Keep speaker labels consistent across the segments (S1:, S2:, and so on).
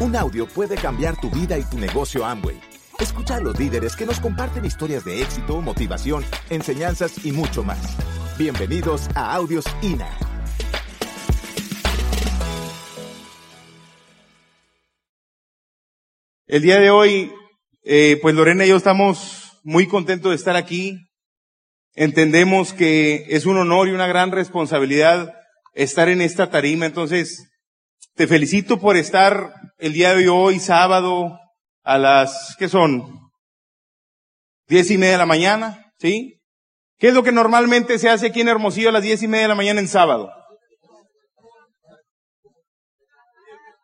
S1: Un audio puede cambiar tu vida y tu negocio Amway. Escucha a los líderes que nos comparten historias de éxito, motivación, enseñanzas y mucho más. Bienvenidos a Audios INA.
S2: El día de hoy, eh, pues Lorena y yo estamos muy contentos de estar aquí. Entendemos que es un honor y una gran responsabilidad estar en esta tarima. Entonces, te felicito por estar el día de hoy, sábado, a las, ¿qué son? Diez y media de la mañana, ¿sí? ¿Qué es lo que normalmente se hace aquí en Hermosillo a las diez y media de la mañana en sábado?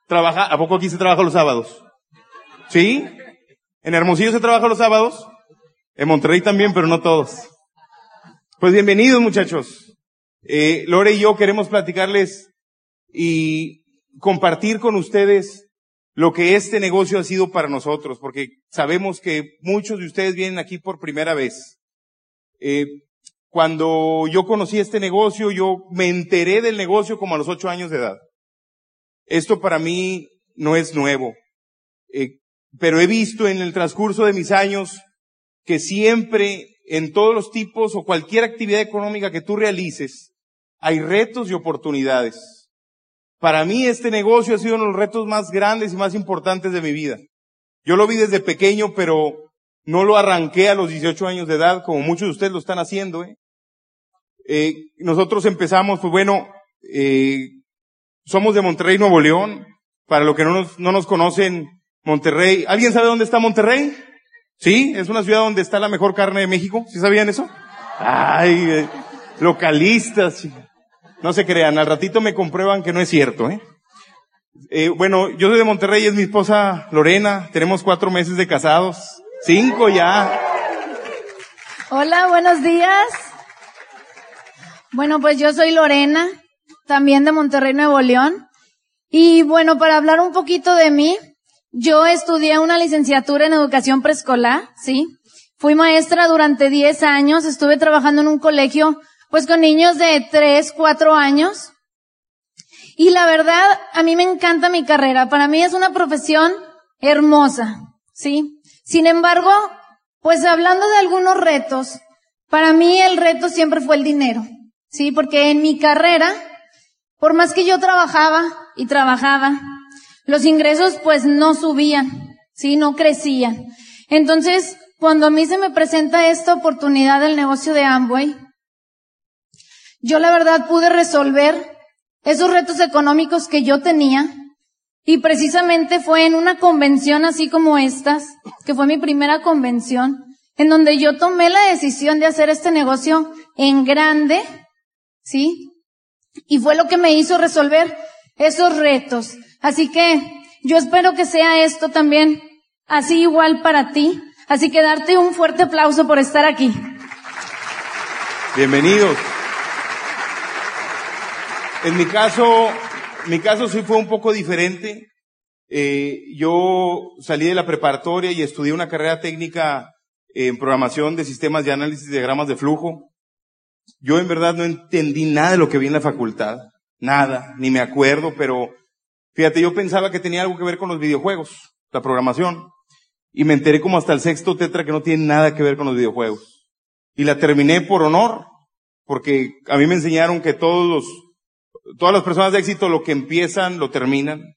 S2: Trabaja, ¿a poco aquí se trabaja los sábados? ¿Sí? ¿En Hermosillo se trabaja los sábados? En Monterrey también, pero no todos. Pues bienvenidos muchachos. Eh, Lore y yo queremos platicarles y compartir con ustedes lo que este negocio ha sido para nosotros, porque sabemos que muchos de ustedes vienen aquí por primera vez. Eh, cuando yo conocí este negocio, yo me enteré del negocio como a los ocho años de edad. Esto para mí no es nuevo, eh, pero he visto en el transcurso de mis años que siempre en todos los tipos o cualquier actividad económica que tú realices, hay retos y oportunidades. Para mí este negocio ha sido uno de los retos más grandes y más importantes de mi vida. Yo lo vi desde pequeño, pero no lo arranqué a los 18 años de edad, como muchos de ustedes lo están haciendo. ¿eh? Eh, nosotros empezamos, pues bueno, eh, somos de Monterrey, Nuevo León. Para los que no nos, no nos conocen, Monterrey. ¿Alguien sabe dónde está Monterrey? Sí, es una ciudad donde está la mejor carne de México. ¿Sí sabían eso? Ay, eh, localistas. No se crean, al ratito me comprueban que no es cierto, ¿eh? Eh, bueno, yo soy de Monterrey, es mi esposa Lorena, tenemos cuatro meses de casados, cinco ya.
S3: Hola, buenos días. Bueno, pues yo soy Lorena, también de Monterrey, Nuevo León. Y bueno, para hablar un poquito de mí, yo estudié una licenciatura en educación preescolar, ¿sí? Fui maestra durante 10 años, estuve trabajando en un colegio, pues con niños de 3, 4 años. Y la verdad, a mí me encanta mi carrera. Para mí es una profesión hermosa, ¿sí? Sin embargo, pues hablando de algunos retos, para mí el reto siempre fue el dinero, ¿sí? Porque en mi carrera, por más que yo trabajaba y trabajaba, los ingresos pues no subían, ¿sí? No crecían. Entonces, cuando a mí se me presenta esta oportunidad del negocio de Amway, yo la verdad pude resolver esos retos económicos que yo tenía y precisamente fue en una convención así como estas, que fue mi primera convención, en donde yo tomé la decisión de hacer este negocio en grande, ¿sí? Y fue lo que me hizo resolver esos retos. Así que yo espero que sea esto también así igual para ti. Así que darte un fuerte aplauso por estar aquí.
S2: Bienvenidos. En mi caso, mi caso sí fue un poco diferente. Eh, yo salí de la preparatoria y estudié una carrera técnica en programación de sistemas de análisis de diagramas de flujo. Yo en verdad no entendí nada de lo que vi en la facultad. Nada, ni me acuerdo, pero fíjate, yo pensaba que tenía algo que ver con los videojuegos, la programación. Y me enteré como hasta el sexto tetra que no tiene nada que ver con los videojuegos. Y la terminé por honor, porque a mí me enseñaron que todos los, todas las personas de éxito lo que empiezan, lo terminan.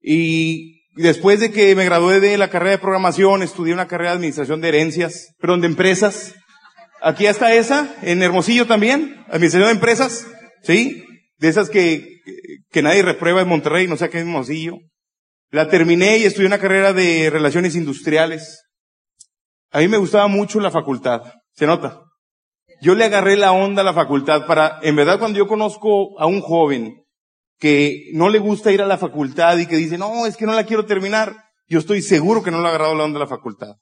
S2: Y después de que me gradué de la carrera de programación, estudié una carrera de administración de herencias, perdón, de empresas. Aquí está esa, en Hermosillo también, administración de empresas, ¿sí? De esas que, que nadie reprueba en Monterrey, no sé qué es Hermosillo. La terminé y estudié una carrera de relaciones industriales. A mí me gustaba mucho la facultad. ¿Se nota? Yo le agarré la onda a la facultad para, en verdad cuando yo conozco a un joven que no le gusta ir a la facultad y que dice, no, es que no la quiero terminar, yo estoy seguro que no le ha agarrado la onda a la facultad.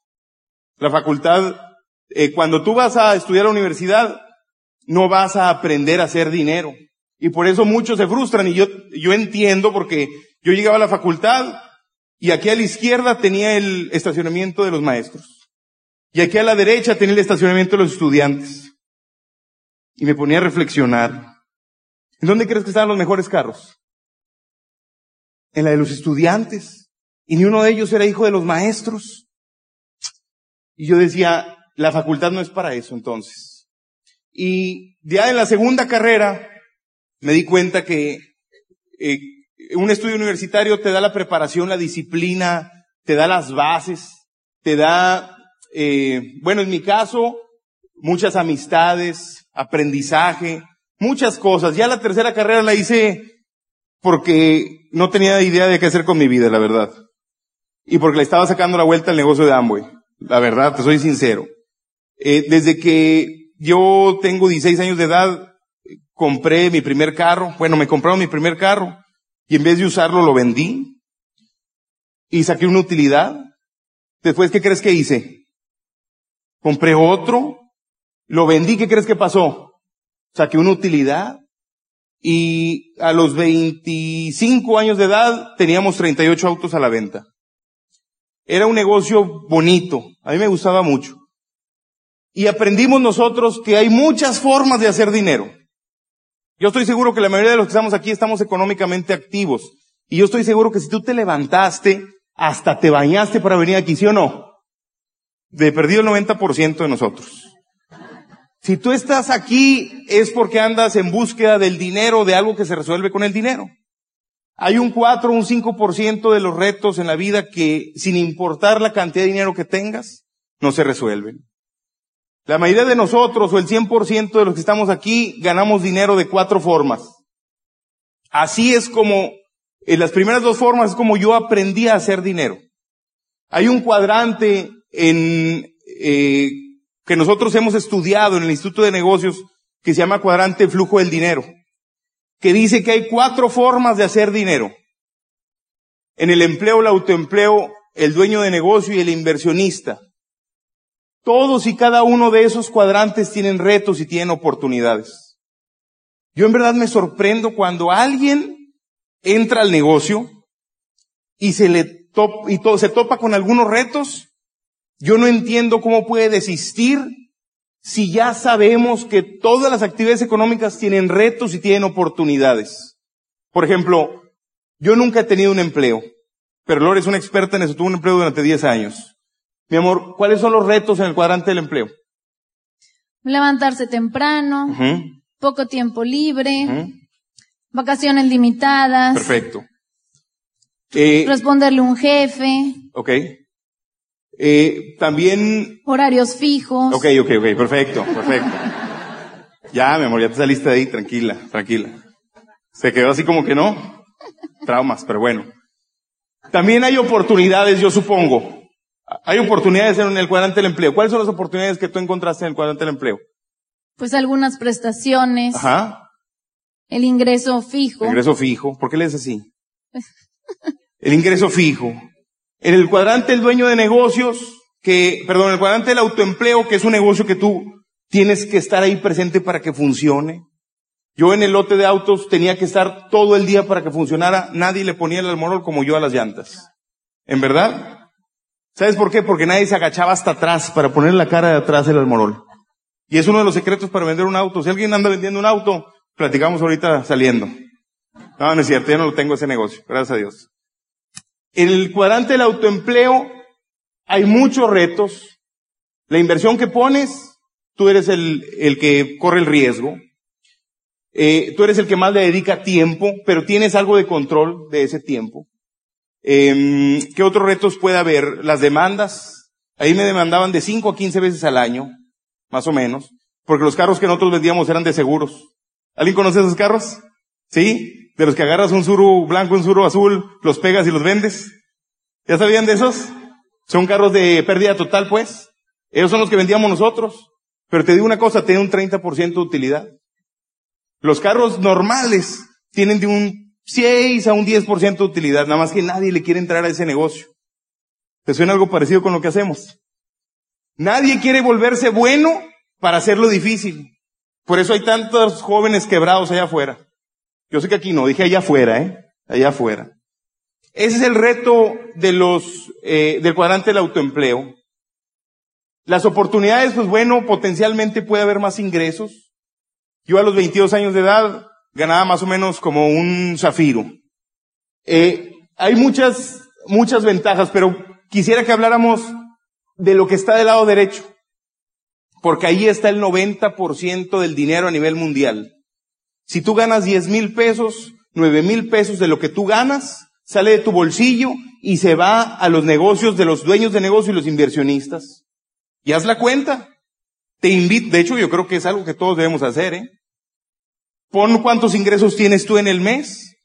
S2: La facultad, eh, cuando tú vas a estudiar a la universidad, no vas a aprender a hacer dinero. Y por eso muchos se frustran y yo, yo entiendo porque yo llegaba a la facultad y aquí a la izquierda tenía el estacionamiento de los maestros. Y aquí a la derecha tenía el estacionamiento de los estudiantes. Y me ponía a reflexionar. ¿En dónde crees que estaban los mejores carros? En la de los estudiantes. y ni uno de ellos era hijo de los maestros. Y yo decía, la facultad no es para eso entonces. Y ya en la segunda carrera me di cuenta que eh, un estudio universitario te da la preparación, la disciplina, te da las bases, te da, eh, bueno, en mi caso, muchas amistades, aprendizaje, muchas cosas. Ya la tercera carrera la hice porque no tenía idea de qué hacer con mi vida, la verdad. Y porque le estaba sacando la vuelta al negocio de Amway. La verdad, te soy sincero. Eh, desde que yo tengo 16 años de edad, compré mi primer carro. Bueno, me compraron mi primer carro. Y en vez de usarlo, lo vendí. Y saqué una utilidad. Después, ¿qué crees que hice? Compré otro. Lo vendí. ¿Qué crees que pasó? Saqué una utilidad. Y a los 25 años de edad teníamos 38 autos a la venta. Era un negocio bonito. A mí me gustaba mucho. Y aprendimos nosotros que hay muchas formas de hacer dinero. Yo estoy seguro que la mayoría de los que estamos aquí estamos económicamente activos. Y yo estoy seguro que si tú te levantaste, hasta te bañaste para venir aquí, ¿sí o no? De perdido el 90% de nosotros. Si tú estás aquí es porque andas en búsqueda del dinero, de algo que se resuelve con el dinero. Hay un 4 o un 5% de los retos en la vida que, sin importar la cantidad de dinero que tengas, no se resuelven. La mayoría de nosotros, o el 100% de los que estamos aquí, ganamos dinero de cuatro formas. Así es como, en las primeras dos formas es como yo aprendí a hacer dinero. Hay un cuadrante en, eh, que nosotros hemos estudiado en el Instituto de Negocios que se llama cuadrante flujo del dinero, que dice que hay cuatro formas de hacer dinero. En el empleo, el autoempleo, el dueño de negocio y el inversionista. Todos y cada uno de esos cuadrantes tienen retos y tienen oportunidades. Yo en verdad me sorprendo cuando alguien entra al negocio y se le y se topa con algunos retos. Yo no entiendo cómo puede desistir si ya sabemos que todas las actividades económicas tienen retos y tienen oportunidades. Por ejemplo, yo nunca he tenido un empleo, pero Lore es una experta en eso, tuvo un empleo durante 10 años. Mi amor, ¿cuáles son los retos en el cuadrante del empleo?
S3: Levantarse temprano, poco tiempo libre, vacaciones limitadas.
S2: Perfecto.
S3: Eh, responderle a un jefe.
S2: Ok. Eh, también.
S3: Horarios fijos.
S2: Ok, ok, ok, perfecto, perfecto. ya, mi amor, ya te saliste de ahí, tranquila, tranquila. Se quedó así como que no. Traumas, pero bueno. También hay oportunidades, yo supongo. Hay oportunidades en el cuadrante del empleo. ¿Cuáles son las oportunidades que tú encontraste en el cuadrante del empleo?
S3: Pues algunas prestaciones.
S2: Ajá.
S3: El ingreso fijo.
S2: El ingreso fijo. ¿Por qué lees así? el ingreso fijo. En el cuadrante del dueño de negocios, que, perdón, el cuadrante del autoempleo, que es un negocio que tú tienes que estar ahí presente para que funcione. Yo en el lote de autos tenía que estar todo el día para que funcionara. Nadie le ponía el almorol como yo a las llantas. ¿En verdad? ¿Sabes por qué? Porque nadie se agachaba hasta atrás para poner la cara de atrás el almorol. Y es uno de los secretos para vender un auto. Si alguien anda vendiendo un auto, platicamos ahorita saliendo. No, no es cierto, ya no lo tengo ese negocio, gracias a Dios. En el cuadrante del autoempleo hay muchos retos. La inversión que pones, tú eres el, el que corre el riesgo. Eh, tú eres el que más le dedica tiempo, pero tienes algo de control de ese tiempo. Eh, ¿Qué otros retos puede haber? Las demandas. Ahí me demandaban de 5 a 15 veces al año, más o menos, porque los carros que nosotros vendíamos eran de seguros. ¿Alguien conoce esos carros? ¿Sí? De los que agarras un suru blanco, un suru azul, los pegas y los vendes. ¿Ya sabían de esos? Son carros de pérdida total, pues. Esos son los que vendíamos nosotros. Pero te digo una cosa, tienen un 30% de utilidad. Los carros normales tienen de un 6 a un 10% de utilidad, nada más que nadie le quiere entrar a ese negocio. ¿Te suena algo parecido con lo que hacemos? Nadie quiere volverse bueno para hacerlo difícil. Por eso hay tantos jóvenes quebrados allá afuera. Yo sé que aquí no, dije allá afuera, ¿eh? Allá afuera. Ese es el reto de los, eh, del cuadrante del autoempleo. Las oportunidades, pues bueno, potencialmente puede haber más ingresos. Yo a los 22 años de edad ganaba más o menos como un zafiro. Eh, hay muchas muchas ventajas, pero quisiera que habláramos de lo que está del lado derecho, porque ahí está el 90% del dinero a nivel mundial. Si tú ganas 10 mil pesos, 9 mil pesos de lo que tú ganas, sale de tu bolsillo y se va a los negocios de los dueños de negocio y los inversionistas. Y haz la cuenta. Te invito, de hecho yo creo que es algo que todos debemos hacer, ¿eh? Pon cuántos ingresos tienes tú en el mes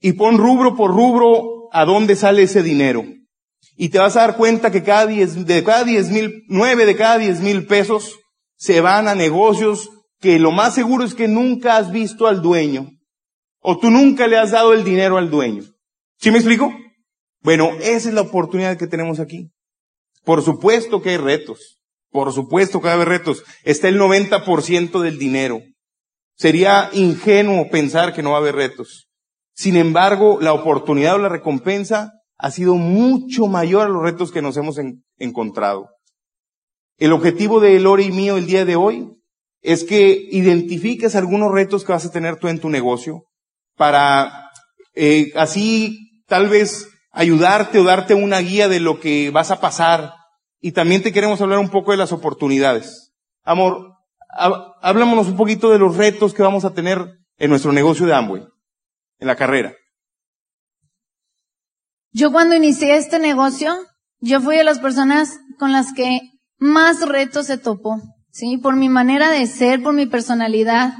S2: y pon rubro por rubro a dónde sale ese dinero. Y te vas a dar cuenta que cada diez, de cada diez mil, nueve de cada diez mil pesos se van a negocios que lo más seguro es que nunca has visto al dueño. O tú nunca le has dado el dinero al dueño. ¿Sí me explico? Bueno, esa es la oportunidad que tenemos aquí. Por supuesto que hay retos. Por supuesto que hay retos. Está el 90% del dinero. Sería ingenuo pensar que no va a haber retos. Sin embargo, la oportunidad o la recompensa ha sido mucho mayor a los retos que nos hemos encontrado. El objetivo de Elore y mío el día de hoy es que identifiques algunos retos que vas a tener tú en tu negocio para eh, así tal vez ayudarte o darte una guía de lo que vas a pasar. Y también te queremos hablar un poco de las oportunidades. Amor, háblamonos un poquito de los retos que vamos a tener en nuestro negocio de Amway, en la carrera.
S3: Yo cuando inicié este negocio, yo fui de las personas con las que más retos se topó, ¿sí? Por mi manera de ser, por mi personalidad.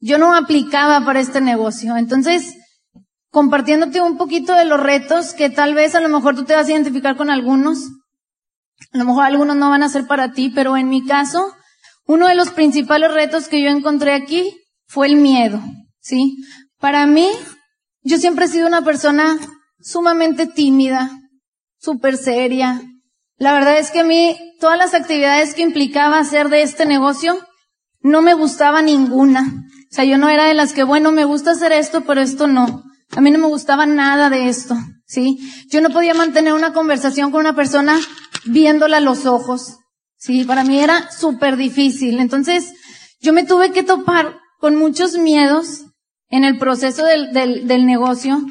S3: Yo no aplicaba para este negocio. Entonces, compartiéndote un poquito de los retos que tal vez a lo mejor tú te vas a identificar con algunos. A lo mejor algunos no van a ser para ti, pero en mi caso, uno de los principales retos que yo encontré aquí fue el miedo, ¿sí? Para mí, yo siempre he sido una persona sumamente tímida, súper seria. La verdad es que a mí todas las actividades que implicaba hacer de este negocio no me gustaba ninguna. O sea, yo no era de las que, bueno, me gusta hacer esto, pero esto no. A mí no me gustaba nada de esto, ¿sí? Yo no podía mantener una conversación con una persona viéndola a los ojos, ¿sí? Para mí era súper difícil. Entonces, yo me tuve que topar con muchos miedos en el proceso del, del, del negocio,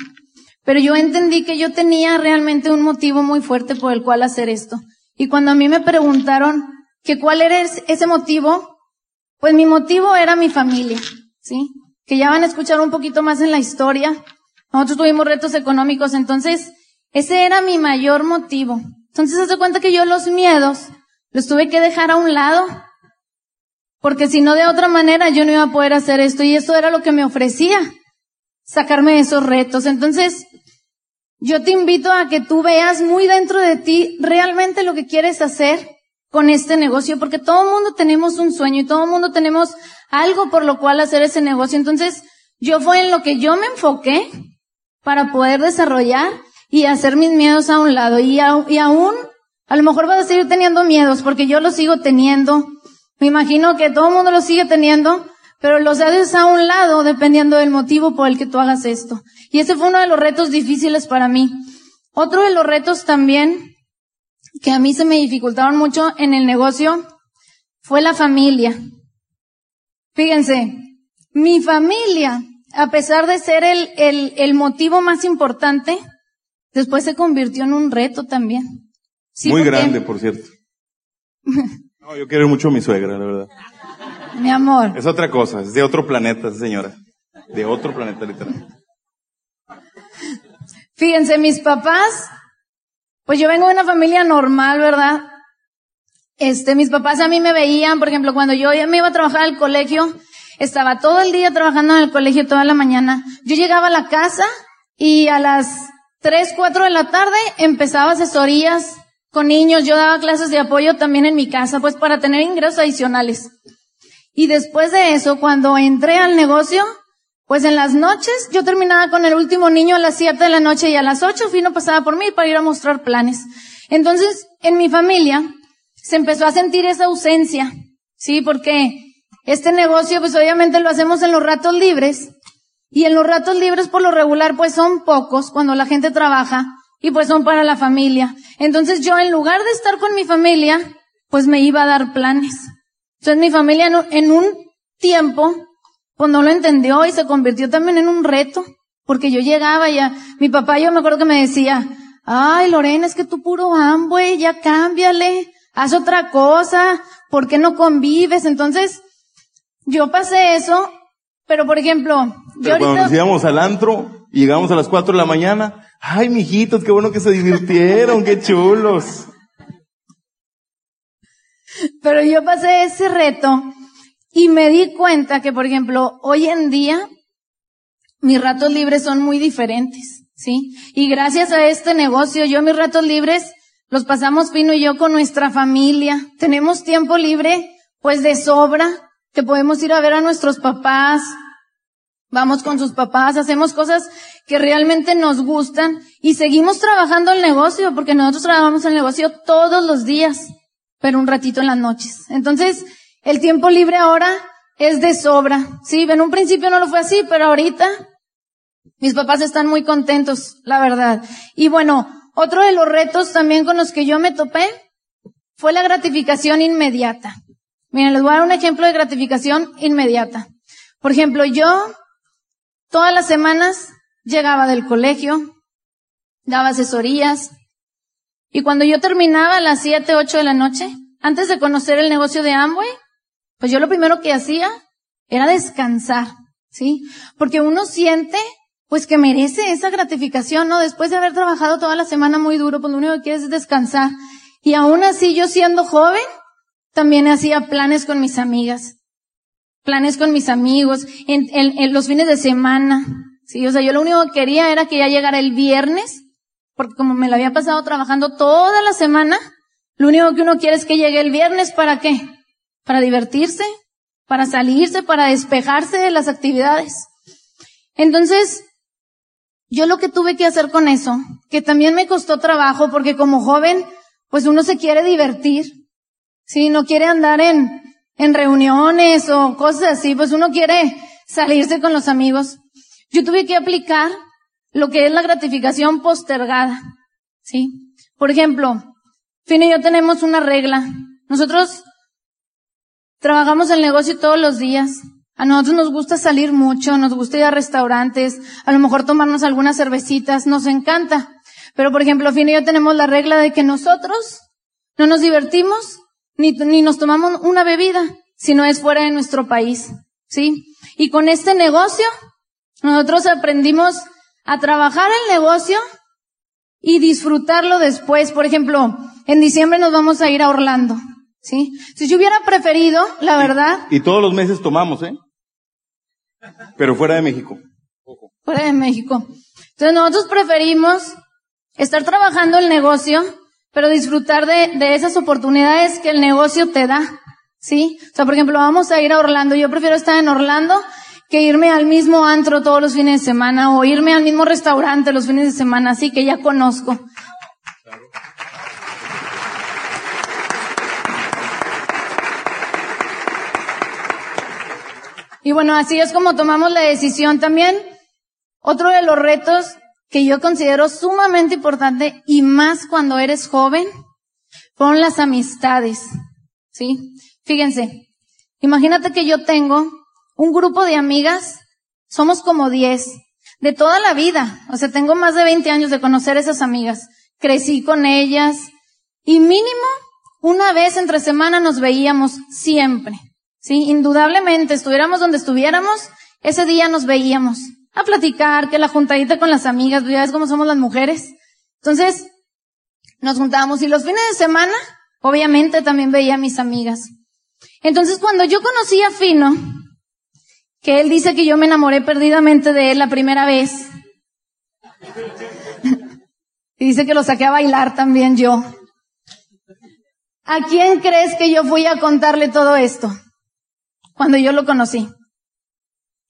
S3: pero yo entendí que yo tenía realmente un motivo muy fuerte por el cual hacer esto. Y cuando a mí me preguntaron que cuál era ese motivo, pues mi motivo era mi familia, ¿sí? Que ya van a escuchar un poquito más en la historia. Nosotros tuvimos retos económicos, entonces ese era mi mayor motivo. Entonces se cuenta que yo los miedos los tuve que dejar a un lado, porque si no de otra manera yo no iba a poder hacer esto y esto era lo que me ofrecía sacarme de esos retos. Entonces, yo te invito a que tú veas muy dentro de ti realmente lo que quieres hacer con este negocio, porque todo el mundo tenemos un sueño y todo el mundo tenemos algo por lo cual hacer ese negocio. Entonces, yo fue en lo que yo me enfoqué para poder desarrollar y hacer mis miedos a un lado. Y, y aún, a lo mejor vas a seguir teniendo miedos, porque yo los sigo teniendo. Me imagino que todo el mundo los sigue teniendo, pero los haces a un lado dependiendo del motivo por el que tú hagas esto. Y ese fue uno de los retos difíciles para mí. Otro de los retos también que a mí se me dificultaron mucho en el negocio fue la familia. Fíjense, mi familia, a pesar de ser el, el, el motivo más importante, después se convirtió en un reto también.
S2: Muy grande, por cierto. No, yo quiero mucho a mi suegra, la verdad.
S3: Mi amor.
S2: Es otra cosa, es de otro planeta, señora. De otro planeta, literal.
S3: Fíjense, mis papás, pues yo vengo de una familia normal, ¿verdad? Este, mis papás a mí me veían, por ejemplo, cuando yo me iba a trabajar al colegio, estaba todo el día trabajando en el colegio toda la mañana. Yo llegaba a la casa y a las 3, 4 de la tarde empezaba asesorías con niños. Yo daba clases de apoyo también en mi casa, pues para tener ingresos adicionales. Y después de eso, cuando entré al negocio, pues en las noches yo terminaba con el último niño a las 7 de la noche y a las 8 Fino pasaba por mí para ir a mostrar planes. Entonces, en mi familia se empezó a sentir esa ausencia, ¿sí? Porque este negocio, pues obviamente lo hacemos en los ratos libres. Y en los ratos libres por lo regular, pues son pocos cuando la gente trabaja y pues son para la familia. Entonces yo en lugar de estar con mi familia, pues me iba a dar planes. Entonces mi familia en un tiempo, pues no lo entendió y se convirtió también en un reto, porque yo llegaba ya, mi papá yo me acuerdo que me decía, ay Lorena, es que tú puro Amway, ya cámbiale, haz otra cosa, ¿por qué no convives? Entonces, yo pasé eso, pero por ejemplo,
S2: yo cuando nos íbamos al antro y llegamos a las cuatro de la mañana, ay mijitos, qué bueno que se divirtieron, qué chulos.
S3: Pero yo pasé ese reto y me di cuenta que, por ejemplo, hoy en día mis ratos libres son muy diferentes, ¿sí? Y gracias a este negocio, yo mis ratos libres los pasamos Pino y yo con nuestra familia. Tenemos tiempo libre, pues de sobra, que podemos ir a ver a nuestros papás, vamos con sus papás, hacemos cosas que realmente nos gustan y seguimos trabajando el negocio, porque nosotros trabajamos el negocio todos los días, pero un ratito en las noches. Entonces, el tiempo libre ahora es de sobra. Sí, en un principio no lo fue así, pero ahorita mis papás están muy contentos, la verdad. Y bueno, otro de los retos también con los que yo me topé fue la gratificación inmediata. Miren, les voy a dar un ejemplo de gratificación inmediata. Por ejemplo, yo todas las semanas llegaba del colegio, daba asesorías, y cuando yo terminaba a las 7, 8 de la noche, antes de conocer el negocio de Amway, pues yo lo primero que hacía era descansar, ¿sí? Porque uno siente pues que merece esa gratificación, ¿no? Después de haber trabajado toda la semana muy duro, pues lo único que quieres es descansar. Y aún así, yo siendo joven, también hacía planes con mis amigas. Planes con mis amigos, en, en, los fines de semana. Sí, o sea, yo lo único que quería era que ya llegara el viernes, porque como me lo había pasado trabajando toda la semana, lo único que uno quiere es que llegue el viernes, ¿para qué? Para divertirse, para salirse, para despejarse de las actividades. Entonces, yo lo que tuve que hacer con eso, que también me costó trabajo porque como joven, pues uno se quiere divertir. Sí, no quiere andar en, en reuniones o cosas así, pues uno quiere salirse con los amigos. Yo tuve que aplicar lo que es la gratificación postergada. ¿Sí? Por ejemplo, Fino y yo tenemos una regla. Nosotros trabajamos el negocio todos los días. A nosotros nos gusta salir mucho, nos gusta ir a restaurantes, a lo mejor tomarnos algunas cervecitas, nos encanta. Pero por ejemplo, Fino y yo tenemos la regla de que nosotros no nos divertimos ni, ni nos tomamos una bebida si no es fuera de nuestro país. ¿Sí? Y con este negocio, nosotros aprendimos a trabajar el negocio y disfrutarlo después. Por ejemplo, en diciembre nos vamos a ir a Orlando. ¿Sí? Si yo hubiera preferido, la verdad.
S2: Y, todos los meses tomamos, ¿eh? Pero fuera de México.
S3: Fuera de México. Entonces nosotros preferimos estar trabajando el negocio, pero disfrutar de, de esas oportunidades que el negocio te da. ¿Sí? O sea, por ejemplo, vamos a ir a Orlando. Yo prefiero estar en Orlando que irme al mismo antro todos los fines de semana o irme al mismo restaurante los fines de semana, así que ya conozco. Y bueno, así es como tomamos la decisión también. Otro de los retos que yo considero sumamente importante y más cuando eres joven son las amistades. ¿Sí? Fíjense, imagínate que yo tengo un grupo de amigas, somos como 10, de toda la vida. O sea, tengo más de 20 años de conocer esas amigas. Crecí con ellas y mínimo una vez entre semana nos veíamos siempre. Sí, indudablemente, estuviéramos donde estuviéramos, ese día nos veíamos a platicar, que la juntadita con las amigas, ya ves cómo somos las mujeres. Entonces, nos juntábamos y los fines de semana, obviamente también veía a mis amigas. Entonces, cuando yo conocí a Fino, que él dice que yo me enamoré perdidamente de él la primera vez, y dice que lo saqué a bailar también yo. ¿A quién crees que yo fui a contarle todo esto? cuando yo lo conocí.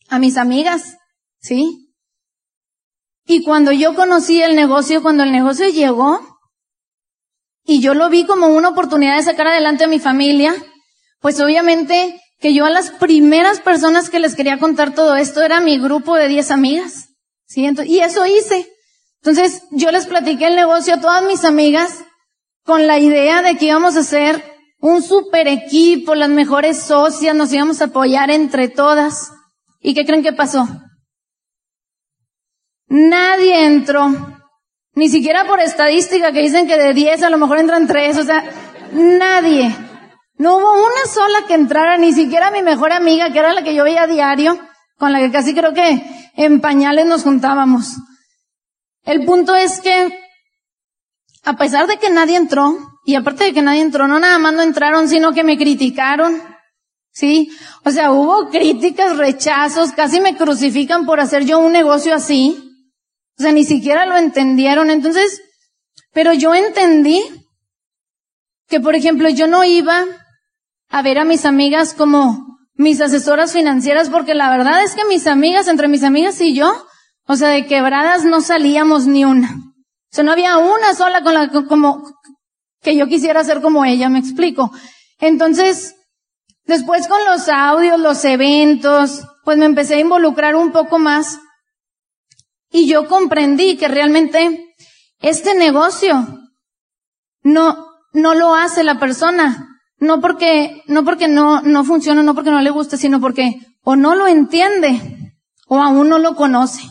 S3: A mis amigas, ¿sí? Y cuando yo conocí el negocio, cuando el negocio llegó, y yo lo vi como una oportunidad de sacar adelante a mi familia, pues obviamente que yo a las primeras personas que les quería contar todo esto era mi grupo de 10 amigas. y eso hice. Entonces yo les platiqué el negocio a todas mis amigas con la idea de que íbamos a hacer un super equipo, las mejores socias, nos íbamos a apoyar entre todas. ¿Y qué creen que pasó? Nadie entró. Ni siquiera por estadística que dicen que de 10 a lo mejor entran 3, o sea, nadie. No hubo una sola que entrara, ni siquiera mi mejor amiga, que era la que yo veía a diario, con la que casi creo que en pañales nos juntábamos. El punto es que, a pesar de que nadie entró, y aparte de que nadie entró, no nada más no entraron, sino que me criticaron. ¿Sí? O sea, hubo críticas, rechazos, casi me crucifican por hacer yo un negocio así. O sea, ni siquiera lo entendieron. Entonces, pero yo entendí que, por ejemplo, yo no iba a ver a mis amigas como mis asesoras financieras porque la verdad es que mis amigas, entre mis amigas y yo, o sea, de quebradas no salíamos ni una. O sea, no había una sola con la, como, que yo quisiera ser como ella, me explico. Entonces, después con los audios, los eventos, pues me empecé a involucrar un poco más y yo comprendí que realmente este negocio no, no lo hace la persona. No porque, no porque no, no funciona, no porque no le guste, sino porque o no lo entiende o aún no lo conoce.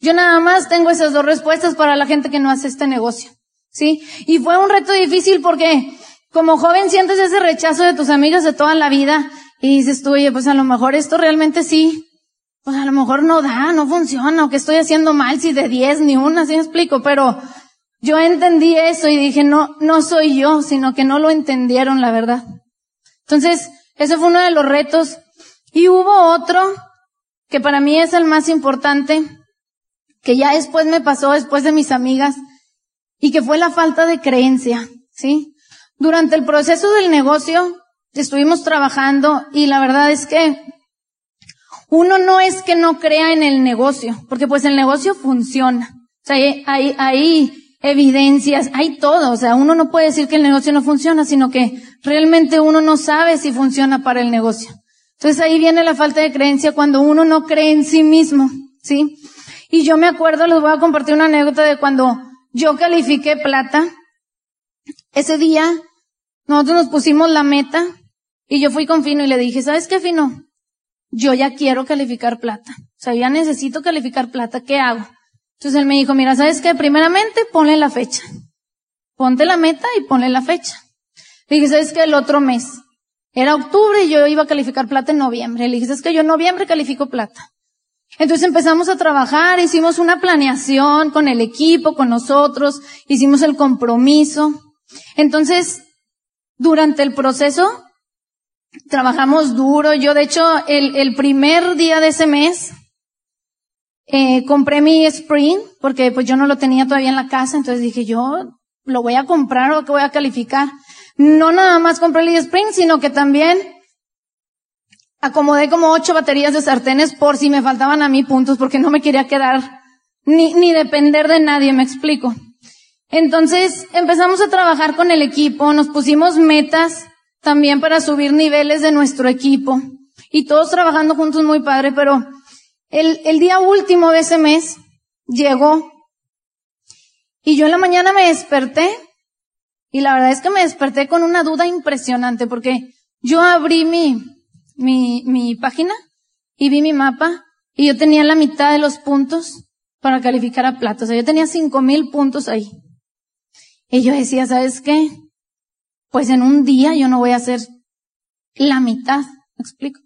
S3: Yo nada más tengo esas dos respuestas para la gente que no hace este negocio. ¿Sí? Y fue un reto difícil porque como joven sientes ese rechazo de tus amigos de toda la vida y dices tú, oye, pues a lo mejor esto realmente sí pues a lo mejor no da, no funciona, o que estoy haciendo mal si de 10 ni una, ¿sí me explico? Pero yo entendí eso y dije, no, no soy yo, sino que no lo entendieron, la verdad. Entonces, ese fue uno de los retos. Y hubo otro, que para mí es el más importante, que ya después me pasó, después de mis amigas, y que fue la falta de creencia, ¿sí? Durante el proceso del negocio, estuvimos trabajando y la verdad es que uno no es que no crea en el negocio, porque pues el negocio funciona. O sea, hay, hay, evidencias, hay todo. O sea, uno no puede decir que el negocio no funciona, sino que realmente uno no sabe si funciona para el negocio. Entonces ahí viene la falta de creencia cuando uno no cree en sí mismo, ¿sí? Y yo me acuerdo, les voy a compartir una anécdota de cuando yo califiqué plata. Ese día, nosotros nos pusimos la meta y yo fui con Fino y le dije, ¿sabes qué, Fino? yo ya quiero calificar plata. O sea, ya necesito calificar plata, ¿qué hago? Entonces él me dijo, mira, ¿sabes qué? Primeramente ponle la fecha. Ponte la meta y ponle la fecha. Le dije, ¿sabes qué? El otro mes. Era octubre y yo iba a calificar plata en noviembre. Le dije, ¿sabes qué? Yo en noviembre califico plata. Entonces empezamos a trabajar, hicimos una planeación con el equipo, con nosotros, hicimos el compromiso. Entonces, durante el proceso, trabajamos duro. Yo, de hecho, el, el primer día de ese mes, eh, compré mi Spring, porque pues yo no lo tenía todavía en la casa, entonces dije, yo lo voy a comprar o que voy a calificar. No nada más compré el Spring, sino que también acomodé como ocho baterías de sartenes por si me faltaban a mí puntos, porque no me quería quedar ni, ni depender de nadie, me explico. Entonces empezamos a trabajar con el equipo, nos pusimos metas, también para subir niveles de nuestro equipo. Y todos trabajando juntos muy padre, pero el, el día último de ese mes llegó y yo en la mañana me desperté y la verdad es que me desperté con una duda impresionante porque yo abrí mi, mi, mi página y vi mi mapa y yo tenía la mitad de los puntos para calificar a plata. O sea, yo tenía cinco mil puntos ahí. Y yo decía, ¿sabes qué? pues en un día yo no voy a hacer la mitad, ¿me explico?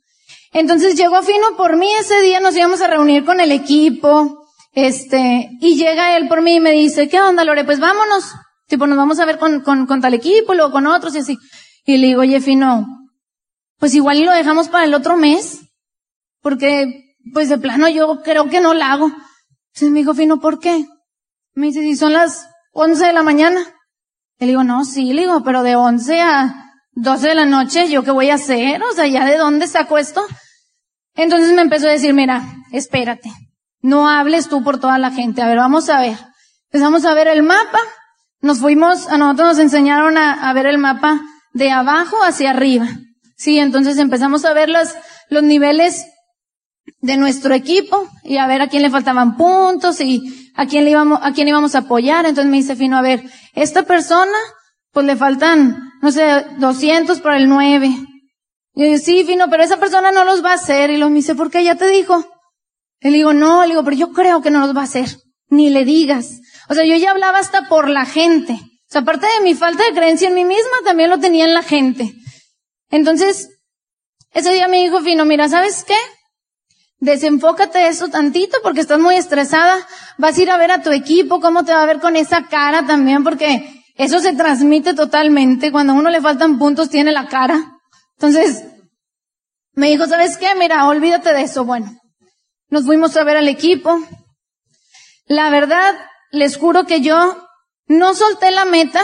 S3: Entonces llegó Fino por mí ese día, nos íbamos a reunir con el equipo, este, y llega él por mí y me dice, ¿qué onda, Lore? Pues vámonos. Tipo, nos vamos a ver con, con, con tal equipo, luego con otros y así. Y le digo, oye, Fino, pues igual lo dejamos para el otro mes, porque, pues de plano yo creo que no la hago. Entonces me dijo, Fino, ¿por qué? Me dice, si son las 11 de la mañana. Le digo, no, sí, le digo, pero de 11 a 12 de la noche, ¿yo qué voy a hacer? O sea, ¿ya de dónde saco esto? Entonces me empezó a decir, mira, espérate, no hables tú por toda la gente. A ver, vamos a ver. Empezamos a ver el mapa. Nos fuimos, a nosotros nos enseñaron a, a ver el mapa de abajo hacia arriba. Sí, entonces empezamos a ver los, los niveles de nuestro equipo y a ver a quién le faltaban puntos y a quién le íbamos, a quién íbamos a apoyar. Entonces me dice Fino, a ver, esta persona, pues le faltan, no sé, 200 para el 9. Y yo digo, sí, Fino, pero esa persona no los va a hacer. Y lo me dice, ¿por qué? Ya te dijo. Y le digo, no, le digo, pero yo creo que no los va a hacer. ni le digas. O sea, yo ya hablaba hasta por la gente. O sea, aparte de mi falta de creencia en mí misma, también lo tenía en la gente. Entonces, ese día me dijo Fino, mira, ¿sabes qué? Desenfócate eso tantito porque estás muy estresada. Vas a ir a ver a tu equipo, cómo te va a ver con esa cara también, porque eso se transmite totalmente. Cuando a uno le faltan puntos, tiene la cara. Entonces, me dijo, ¿sabes qué? Mira, olvídate de eso. Bueno, nos fuimos a ver al equipo. La verdad, les juro que yo no solté la meta,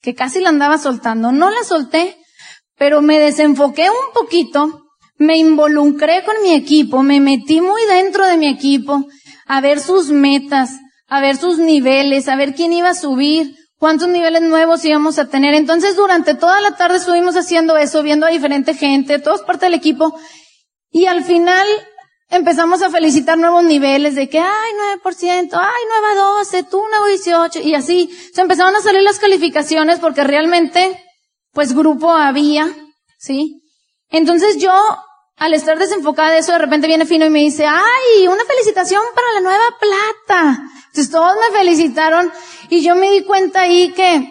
S3: que casi la andaba soltando. No la solté, pero me desenfoqué un poquito me involucré con mi equipo, me metí muy dentro de mi equipo a ver sus metas, a ver sus niveles, a ver quién iba a subir, cuántos niveles nuevos íbamos a tener. Entonces durante toda la tarde estuvimos haciendo eso, viendo a diferente gente, todos parte del equipo, y al final empezamos a felicitar nuevos niveles de que, ay, 9%, ay, nueva 12, tú nuevo 18, y así. Se empezaron a salir las calificaciones porque realmente, pues grupo había, ¿sí? Entonces yo al estar desenfocada de eso, de repente viene Fino y me dice, ay, una felicitación para la nueva plata. Entonces todos me felicitaron y yo me di cuenta ahí que,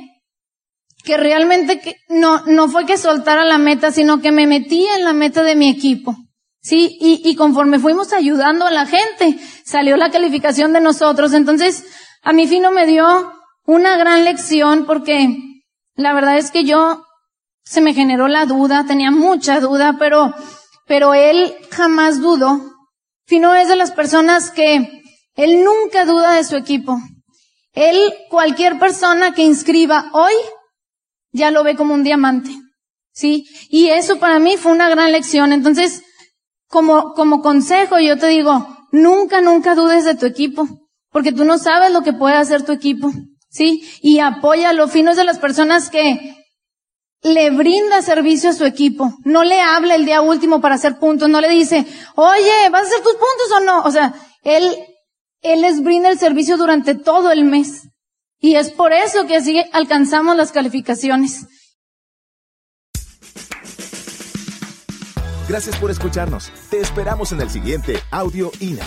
S3: que realmente que no, no fue que soltara la meta, sino que me metí en la meta de mi equipo. Sí, y, y conforme fuimos ayudando a la gente, salió la calificación de nosotros. Entonces, a mí Fino me dio una gran lección porque la verdad es que yo se me generó la duda, tenía mucha duda, pero pero él jamás dudó. Fino es de las personas que él nunca duda de su equipo. Él, cualquier persona que inscriba hoy, ya lo ve como un diamante. ¿Sí? Y eso para mí fue una gran lección. Entonces, como, como consejo, yo te digo, nunca, nunca dudes de tu equipo. Porque tú no sabes lo que puede hacer tu equipo. ¿Sí? Y apóyalo. Fino es de las personas que le brinda servicio a su equipo. No le habla el día último para hacer puntos. No le dice, oye, ¿vas a hacer tus puntos o no? O sea, él, él les brinda el servicio durante todo el mes. Y es por eso que así alcanzamos las calificaciones.
S1: Gracias por escucharnos. Te esperamos en el siguiente Audio INA.